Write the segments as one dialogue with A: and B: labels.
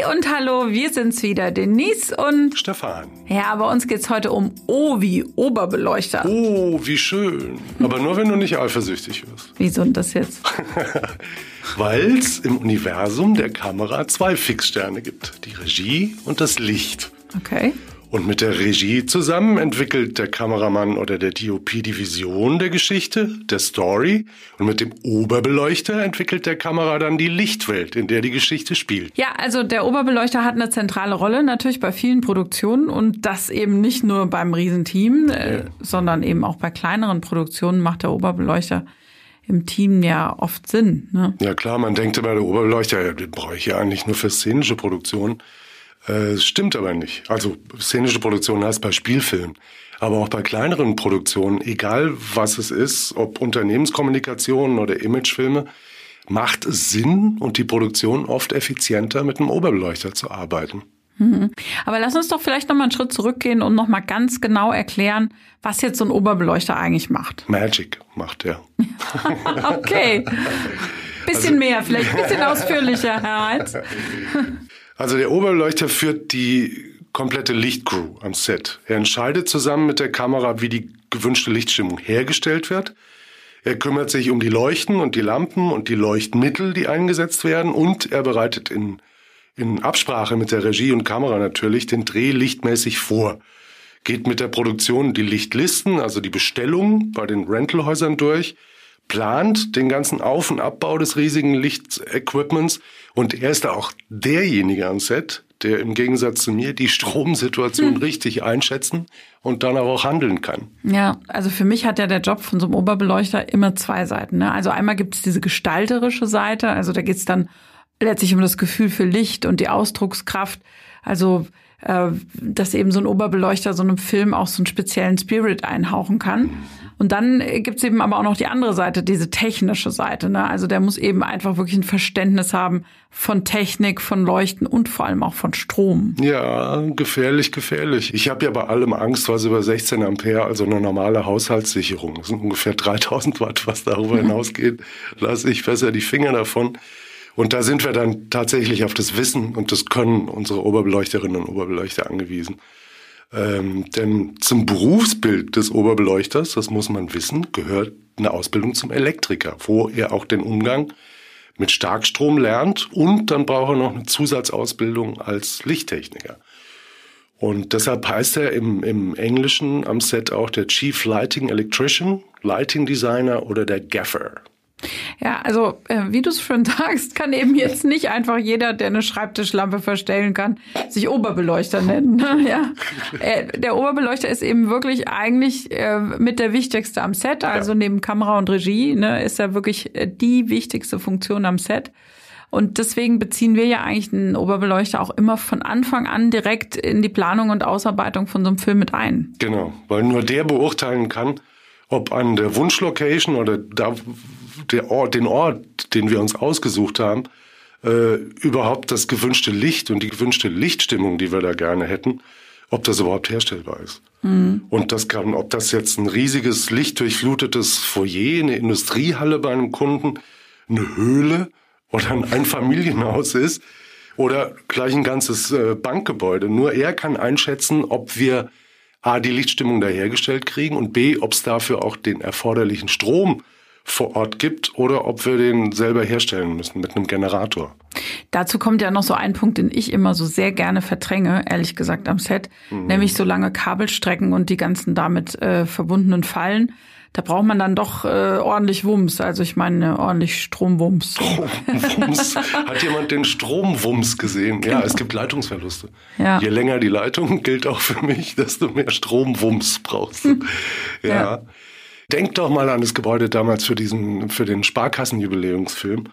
A: Hi und hallo, wir sind's wieder, Denise und
B: Stefan.
A: Ja, bei uns geht's heute um O wie Oberbeleuchter.
B: Oh, wie schön. Aber nur wenn du nicht eifersüchtig wirst.
A: Wieso denn das jetzt?
B: Weil es im Universum der Kamera zwei Fixsterne gibt. Die Regie und das Licht.
A: Okay.
B: Und mit der Regie zusammen entwickelt der Kameramann oder der DOP die Vision der Geschichte, der Story. Und mit dem Oberbeleuchter entwickelt der Kamera dann die Lichtwelt, in der die Geschichte spielt.
A: Ja, also der Oberbeleuchter hat eine zentrale Rolle natürlich bei vielen Produktionen und das eben nicht nur beim Riesenteam, äh, ja. sondern eben auch bei kleineren Produktionen macht der Oberbeleuchter im Team ja oft Sinn. Ne?
B: Ja klar, man denkt immer, der Oberbeleuchter, den brauche ich ja eigentlich nur für szenische Produktionen. Äh, stimmt aber nicht. Also szenische Produktion heißt bei Spielfilmen. Aber auch bei kleineren Produktionen, egal was es ist, ob Unternehmenskommunikationen oder Imagefilme, macht es Sinn und die Produktion oft effizienter, mit einem Oberbeleuchter zu arbeiten.
A: Mhm. Aber lass uns doch vielleicht noch mal einen Schritt zurückgehen und noch mal ganz genau erklären, was jetzt so ein Oberbeleuchter eigentlich macht.
B: Magic macht er.
A: okay. Bisschen also, mehr, vielleicht ein bisschen ausführlicher, Herr Heinz.
B: Also der Oberbeleuchter führt die komplette Lichtcrew am Set. Er entscheidet zusammen mit der Kamera, wie die gewünschte Lichtstimmung hergestellt wird. Er kümmert sich um die Leuchten und die Lampen und die Leuchtmittel, die eingesetzt werden. Und er bereitet in, in Absprache mit der Regie und Kamera natürlich den Dreh lichtmäßig vor. Geht mit der Produktion die Lichtlisten, also die Bestellung bei den Rentalhäusern durch plant den ganzen Auf- und Abbau des riesigen Lichtequipments und er ist da auch derjenige am Set, der im Gegensatz zu mir die Stromsituation hm. richtig einschätzen und dann auch handeln kann.
A: Ja, also für mich hat ja der Job von so einem Oberbeleuchter immer zwei Seiten. Ne? Also einmal gibt es diese gestalterische Seite, also da geht es dann letztlich um das Gefühl für Licht und die Ausdruckskraft. Also äh, dass eben so ein Oberbeleuchter so einem Film auch so einen speziellen Spirit einhauchen kann. Und dann gibt's eben aber auch noch die andere Seite, diese technische Seite. Ne? Also der muss eben einfach wirklich ein Verständnis haben von Technik, von Leuchten und vor allem auch von Strom.
B: Ja, gefährlich, gefährlich. Ich habe ja bei allem Angst, was über 16 Ampere, also eine normale Haushaltssicherung, das sind ungefähr 3000 Watt, was darüber hinausgeht, lasse ich besser die Finger davon. Und da sind wir dann tatsächlich auf das Wissen und das Können unserer Oberbeleuchterinnen und Oberbeleuchter angewiesen. Ähm, denn zum Berufsbild des Oberbeleuchters, das muss man wissen, gehört eine Ausbildung zum Elektriker, wo er auch den Umgang mit Starkstrom lernt und dann braucht er noch eine Zusatzausbildung als Lichttechniker. Und deshalb heißt er im, im Englischen am Set auch der Chief Lighting Electrician, Lighting Designer oder der Gaffer.
A: Ja, also äh, wie du es schon sagst, kann eben jetzt nicht einfach jeder, der eine Schreibtischlampe verstellen kann, sich Oberbeleuchter nennen. Ne? Ja. Äh, der Oberbeleuchter ist eben wirklich eigentlich äh, mit der wichtigste am Set, also ja. neben Kamera und Regie, ne, ist er wirklich äh, die wichtigste Funktion am Set. Und deswegen beziehen wir ja eigentlich einen Oberbeleuchter auch immer von Anfang an direkt in die Planung und Ausarbeitung von so einem Film mit ein.
B: Genau, weil nur der beurteilen kann, ob an der Wunschlocation oder da, der Ort, den Ort, den wir uns ausgesucht haben, äh, überhaupt das gewünschte Licht und die gewünschte Lichtstimmung, die wir da gerne hätten, ob das überhaupt herstellbar ist. Mhm. Und das kann, ob das jetzt ein riesiges lichtdurchflutetes Foyer, eine Industriehalle bei einem Kunden, eine Höhle oder ein Einfamilienhaus ist oder gleich ein ganzes äh, Bankgebäude. Nur er kann einschätzen, ob wir A, die Lichtstimmung da hergestellt kriegen und B, ob es dafür auch den erforderlichen Strom vor Ort gibt oder ob wir den selber herstellen müssen mit einem Generator.
A: Dazu kommt ja noch so ein Punkt, den ich immer so sehr gerne verdränge, ehrlich gesagt am Set, mhm. nämlich so lange Kabelstrecken und die ganzen damit äh, verbundenen Fallen da braucht man dann doch äh, ordentlich Wumms. Also ich meine ordentlich Stromwumms.
B: Stromwumms. Hat jemand den Stromwumms gesehen? Genau. Ja, es gibt Leitungsverluste. Ja. Je länger die Leitung gilt auch für mich, desto mehr Stromwumms brauchst du. ja. ja. Denk doch mal an das Gebäude damals für diesen, für den Sparkassenjubiläumsfilm.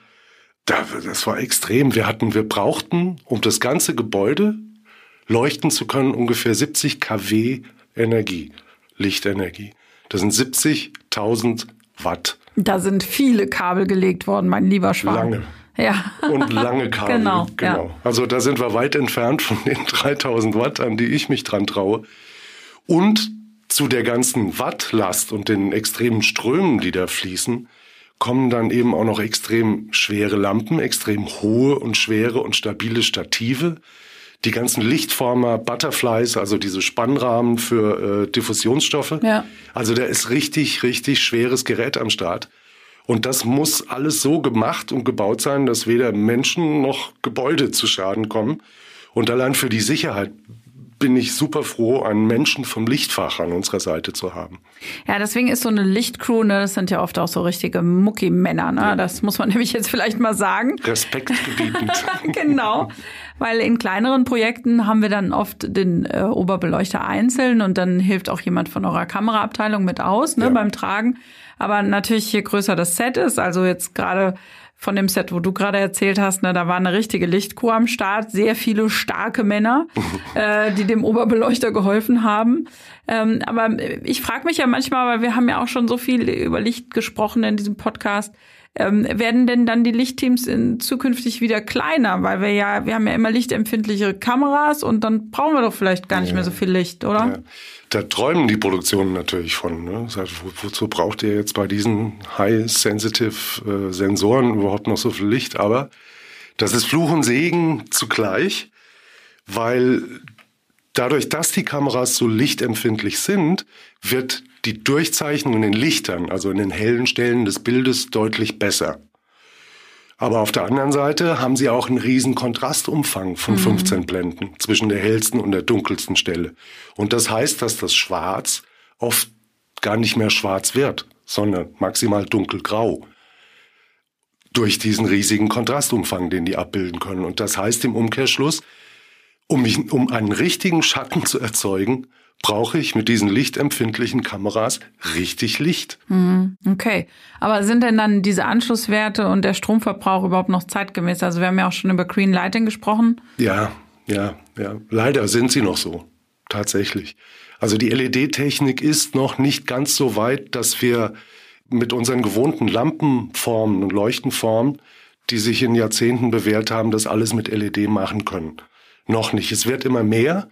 B: Da, das war extrem. Wir hatten, wir brauchten, um das ganze Gebäude leuchten zu können, ungefähr 70 kW Energie, Lichtenergie. Das sind 70.000 Watt.
A: Da sind viele Kabel gelegt worden, mein lieber Schwan.
B: Lange.
A: Ja.
B: Und lange Kabel. genau. genau. Ja. Also da sind wir weit entfernt von den 3000 Watt, an die ich mich dran traue. Und zu der ganzen Wattlast und den extremen Strömen, die da fließen, kommen dann eben auch noch extrem schwere Lampen, extrem hohe und schwere und stabile Stative. Die ganzen Lichtformer, Butterflies, also diese Spannrahmen für äh, Diffusionsstoffe.
A: Ja.
B: Also da ist richtig, richtig schweres Gerät am Start. Und das muss alles so gemacht und gebaut sein, dass weder Menschen noch Gebäude zu Schaden kommen. Und allein für die Sicherheit bin ich super froh, einen Menschen vom Lichtfach an unserer Seite zu haben.
A: Ja, deswegen ist so eine Lichtcrew, ne, das sind ja oft auch so richtige Muckimänner, ne? Ja. Das muss man nämlich jetzt vielleicht mal sagen.
B: Respektgebietend.
A: genau. Weil in kleineren Projekten haben wir dann oft den äh, Oberbeleuchter einzeln und dann hilft auch jemand von eurer Kameraabteilung mit aus, ne, ja. beim Tragen. Aber natürlich, je größer das Set ist, also jetzt gerade von dem Set, wo du gerade erzählt hast, ne, da war eine richtige Lichtkur am Start, sehr viele starke Männer, äh, die dem Oberbeleuchter geholfen haben. Ähm, aber ich frage mich ja manchmal, weil wir haben ja auch schon so viel über Licht gesprochen in diesem Podcast, ähm, werden denn dann die Lichtteams in zukünftig wieder kleiner? Weil wir ja, wir haben ja immer lichtempfindlichere Kameras und dann brauchen wir doch vielleicht gar nicht ja. mehr so viel Licht, oder? Ja.
B: Da träumen die Produktionen natürlich von. Ne? Wo, wozu braucht ihr jetzt bei diesen high-sensitive äh, Sensoren überhaupt noch so viel Licht? Aber das ist Fluch und Segen zugleich, weil dadurch, dass die Kameras so lichtempfindlich sind, wird die Durchzeichnung in den Lichtern, also in den hellen Stellen des Bildes, deutlich besser. Aber auf der anderen Seite haben sie auch einen riesen Kontrastumfang von mhm. 15 Blenden zwischen der hellsten und der dunkelsten Stelle. Und das heißt, dass das Schwarz oft gar nicht mehr schwarz wird, sondern maximal dunkelgrau. Durch diesen riesigen Kontrastumfang, den die abbilden können. Und das heißt im Umkehrschluss, um, mich, um einen richtigen Schatten zu erzeugen, brauche ich mit diesen lichtempfindlichen Kameras richtig Licht.
A: Mhm, okay. Aber sind denn dann diese Anschlusswerte und der Stromverbrauch überhaupt noch zeitgemäß? Also wir haben ja auch schon über Green Lighting gesprochen.
B: Ja, ja, ja. Leider sind sie noch so. Tatsächlich. Also die LED-Technik ist noch nicht ganz so weit, dass wir mit unseren gewohnten Lampenformen und Leuchtenformen, die sich in Jahrzehnten bewährt haben, das alles mit LED machen können. Noch nicht. Es wird immer mehr.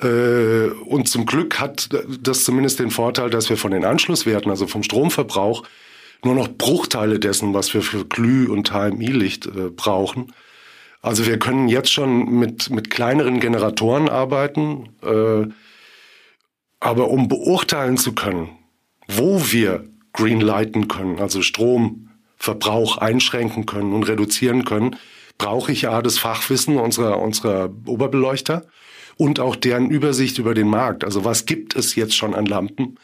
B: Äh, und zum Glück hat das zumindest den Vorteil, dass wir von den Anschlusswerten, also vom Stromverbrauch, nur noch Bruchteile dessen, was wir für Glüh- und HMI-Licht äh, brauchen. Also wir können jetzt schon mit, mit kleineren Generatoren arbeiten, äh, aber um beurteilen zu können, wo wir greenlighten können, also Stromverbrauch einschränken können und reduzieren können, brauche ich ja das Fachwissen unserer, unserer Oberbeleuchter und auch deren Übersicht über den Markt. Also was gibt es jetzt schon an Lampen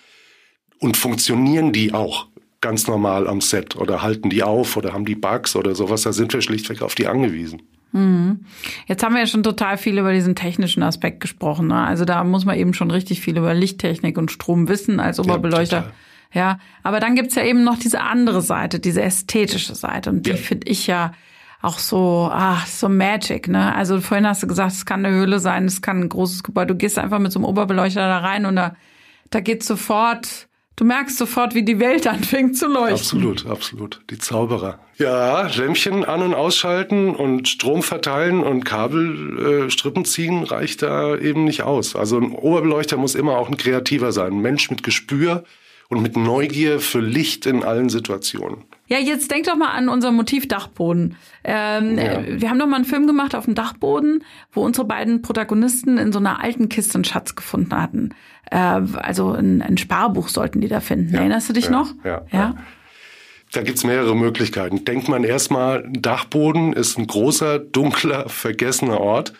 B: und funktionieren die auch ganz normal am Set oder halten die auf oder haben die Bugs oder sowas? Da sind wir schlichtweg auf die angewiesen.
A: Mhm. Jetzt haben wir ja schon total viel über diesen technischen Aspekt gesprochen. Ne? Also da muss man eben schon richtig viel über Lichttechnik und Strom wissen als Oberbeleuchter. Ja, ja. aber dann gibt's ja eben noch diese andere Seite, diese ästhetische Seite. Und die ja. finde ich ja auch so, ach, so Magic, ne? Also vorhin hast du gesagt, es kann eine Höhle sein, es kann ein großes Gebäude. Du gehst einfach mit so einem Oberbeleuchter da rein und da, da geht sofort, du merkst sofort, wie die Welt anfängt zu leuchten.
B: Absolut, absolut. Die Zauberer. Ja, Lämpchen an- und ausschalten und Strom verteilen und Kabelstrippen äh, ziehen reicht da eben nicht aus. Also ein Oberbeleuchter muss immer auch ein Kreativer sein. Ein Mensch mit Gespür und mit Neugier für Licht in allen Situationen.
A: Ja, jetzt denk doch mal an unser Motiv Dachboden. Ähm, ja. Wir haben doch mal einen Film gemacht auf dem Dachboden, wo unsere beiden Protagonisten in so einer alten Kiste einen Schatz gefunden hatten. Äh, also ein, ein, Sparbuch sollten die da finden. Ja. Erinnerst du dich
B: ja.
A: noch?
B: Ja. ja. Da gibt's mehrere Möglichkeiten. Denkt man erstmal, Dachboden ist ein großer, dunkler, vergessener Ort,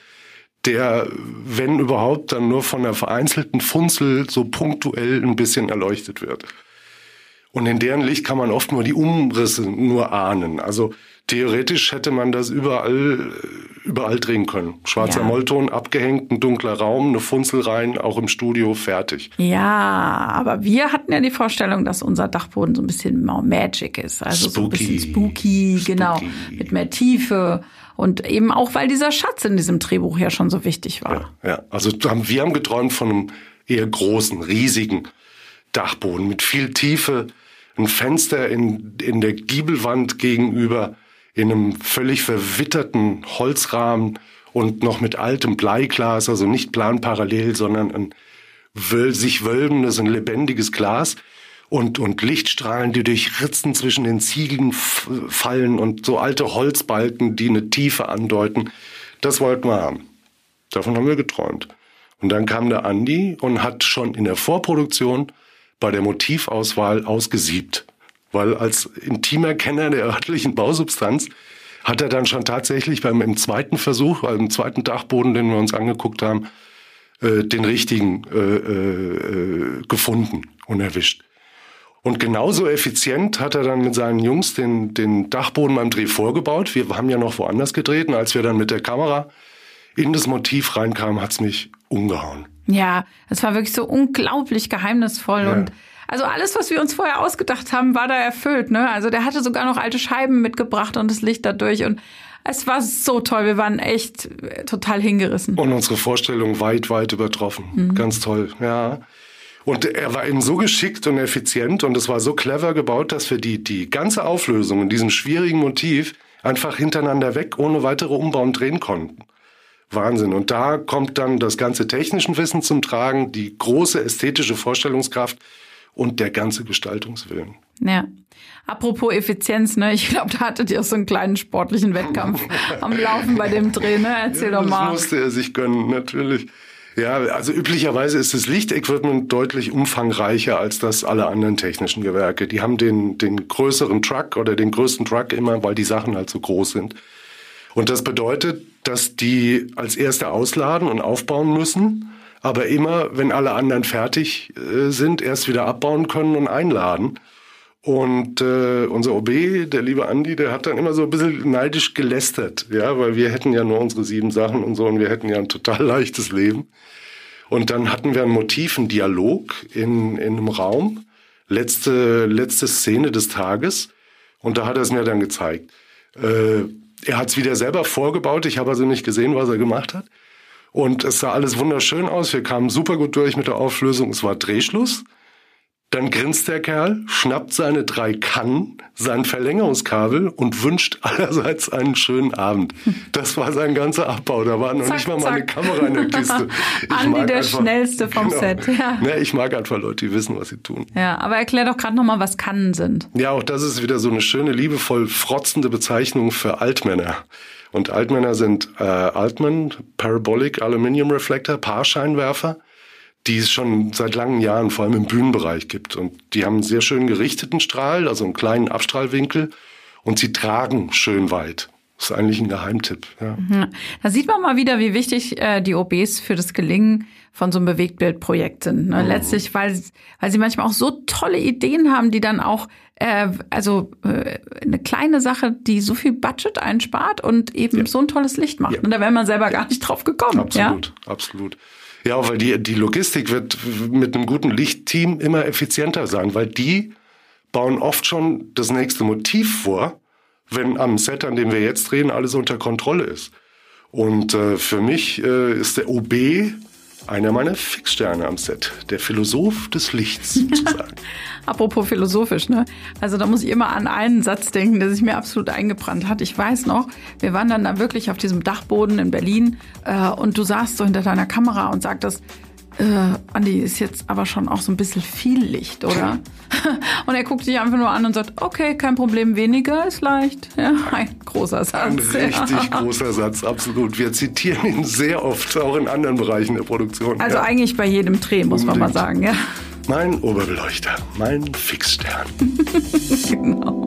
B: der, wenn überhaupt, dann nur von einer vereinzelten Funzel so punktuell ein bisschen erleuchtet wird. Und in deren Licht kann man oft nur die Umrisse nur ahnen. Also theoretisch hätte man das überall, überall drehen können. Schwarzer ja. Mollton, abgehängt, ein dunkler Raum, eine Funzel rein, auch im Studio, fertig.
A: Ja, aber wir hatten ja die Vorstellung, dass unser Dachboden so ein bisschen Magic ist. Also spooky. so ein bisschen spooky, genau, spooky. genau, mit mehr Tiefe. Und eben auch, weil dieser Schatz in diesem Drehbuch ja schon so wichtig war.
B: Ja, ja. also wir haben geträumt von einem eher großen, riesigen Dachboden mit viel Tiefe, ein Fenster in, in der Giebelwand gegenüber, in einem völlig verwitterten Holzrahmen und noch mit altem Bleiglas, also nicht planparallel, sondern ein sich wölbendes, ein lebendiges Glas. und, und Lichtstrahlen, die durch Ritzen zwischen den Ziegeln fallen und so alte Holzbalken, die eine Tiefe andeuten. Das wollten wir haben. Davon haben wir geträumt. Und dann kam der Andi und hat schon in der Vorproduktion bei der Motivauswahl ausgesiebt. Weil als intimer Kenner der örtlichen Bausubstanz hat er dann schon tatsächlich beim im zweiten Versuch, also zweiten Dachboden, den wir uns angeguckt haben, äh, den richtigen äh, äh, gefunden und erwischt. Und genauso effizient hat er dann mit seinen Jungs den, den Dachboden beim Dreh vorgebaut. Wir haben ja noch woanders gedreht und als wir dann mit der Kamera in das Motiv reinkamen, hat's mich umgehauen.
A: Ja, es war wirklich so unglaublich geheimnisvoll ja. und also alles, was wir uns vorher ausgedacht haben, war da erfüllt. Ne? Also der hatte sogar noch alte Scheiben mitgebracht und das Licht dadurch und es war so toll. Wir waren echt äh, total hingerissen.
B: Und unsere Vorstellung weit, weit übertroffen. Mhm. Ganz toll, ja. Und er war eben so geschickt und effizient und es war so clever gebaut, dass wir die, die ganze Auflösung in diesem schwierigen Motiv einfach hintereinander weg ohne weitere Umbauen drehen konnten. Wahnsinn. Und da kommt dann das ganze technische Wissen zum Tragen, die große ästhetische Vorstellungskraft und der ganze Gestaltungswillen.
A: Ja. Apropos Effizienz, ne? Ich glaube, da hattet ihr so einen kleinen sportlichen Wettkampf am Laufen bei dem Dreh, ne? Erzähl ja, doch mal.
B: Das musste er sich gönnen, natürlich. Ja, also üblicherweise ist das Lichtequipment deutlich umfangreicher als das aller anderen technischen Gewerke. Die haben den, den größeren Truck oder den größten Truck immer, weil die Sachen halt so groß sind. Und das bedeutet, dass die als Erste ausladen und aufbauen müssen, aber immer, wenn alle anderen fertig äh, sind, erst wieder abbauen können und einladen. Und äh, unser OB, der liebe Andi, der hat dann immer so ein bisschen neidisch gelästert, ja, weil wir hätten ja nur unsere sieben Sachen und so und wir hätten ja ein total leichtes Leben. Und dann hatten wir ein Motiv, einen Dialog in, in einem Raum, letzte, letzte Szene des Tages. Und da hat er es mir dann gezeigt. Äh, er hat es wieder selber vorgebaut, ich habe also nicht gesehen, was er gemacht hat. Und es sah alles wunderschön aus. Wir kamen super gut durch mit der Auflösung. Es war Drehschluss. Dann grinst der Kerl, schnappt seine drei Kannen, sein Verlängerungskabel und wünscht allerseits einen schönen Abend. Das war sein ganzer Abbau. Da war noch zack, nicht mal zack. meine Kamera in der Kiste.
A: Ich Andi der einfach, schnellste vom genau, Set. Ja.
B: Ne, ich mag einfach Leute, die wissen, was sie tun.
A: Ja, aber erklär doch gerade nochmal, was Kannen sind.
B: Ja, auch das ist wieder so eine schöne, liebevoll frotzende Bezeichnung für Altmänner. Und Altmänner sind äh, Altman Parabolic Aluminium Reflector, Paarscheinwerfer die es schon seit langen Jahren vor allem im Bühnenbereich gibt. Und die haben einen sehr schön gerichteten Strahl, also einen kleinen Abstrahlwinkel und sie tragen schön weit. Das ist eigentlich ein Geheimtipp. Ja.
A: Mhm. Da sieht man mal wieder, wie wichtig äh, die OBs für das Gelingen von so einem Bewegtbildprojekt sind. Ne? Mhm. Letztlich, weil, weil sie manchmal auch so tolle Ideen haben, die dann auch, äh, also äh, eine kleine Sache, die so viel Budget einspart und eben ja. so ein tolles Licht macht. Ja. Und da wäre man selber gar nicht drauf gekommen.
B: Absolut, absolut. Ja, weil die, die Logistik wird mit einem guten Lichtteam immer effizienter sein, weil die bauen oft schon das nächste Motiv vor, wenn am Set, an dem wir jetzt drehen, alles unter Kontrolle ist. Und äh, für mich äh, ist der OB einer meiner Fixsterne am Set, der Philosoph des Lichts sozusagen.
A: Apropos philosophisch, ne? Also da muss ich immer an einen Satz denken, der sich mir absolut eingebrannt hat. Ich weiß noch, wir waren dann da wirklich auf diesem Dachboden in Berlin äh, und du saßt so hinter deiner Kamera und sagtest, äh, Andi, ist jetzt aber schon auch so ein bisschen viel Licht, oder? und er guckt sich einfach nur an und sagt, okay, kein Problem, weniger ist leicht. Ja, ein großer Satz.
B: Ein richtig ja. großer Satz, absolut. Wir zitieren ihn sehr oft, auch in anderen Bereichen der Produktion.
A: Also ja. eigentlich bei jedem Dreh, muss Unbedingt. man mal sagen, ja.
B: Mein Oberbeleuchter, mein Fixstern. genau.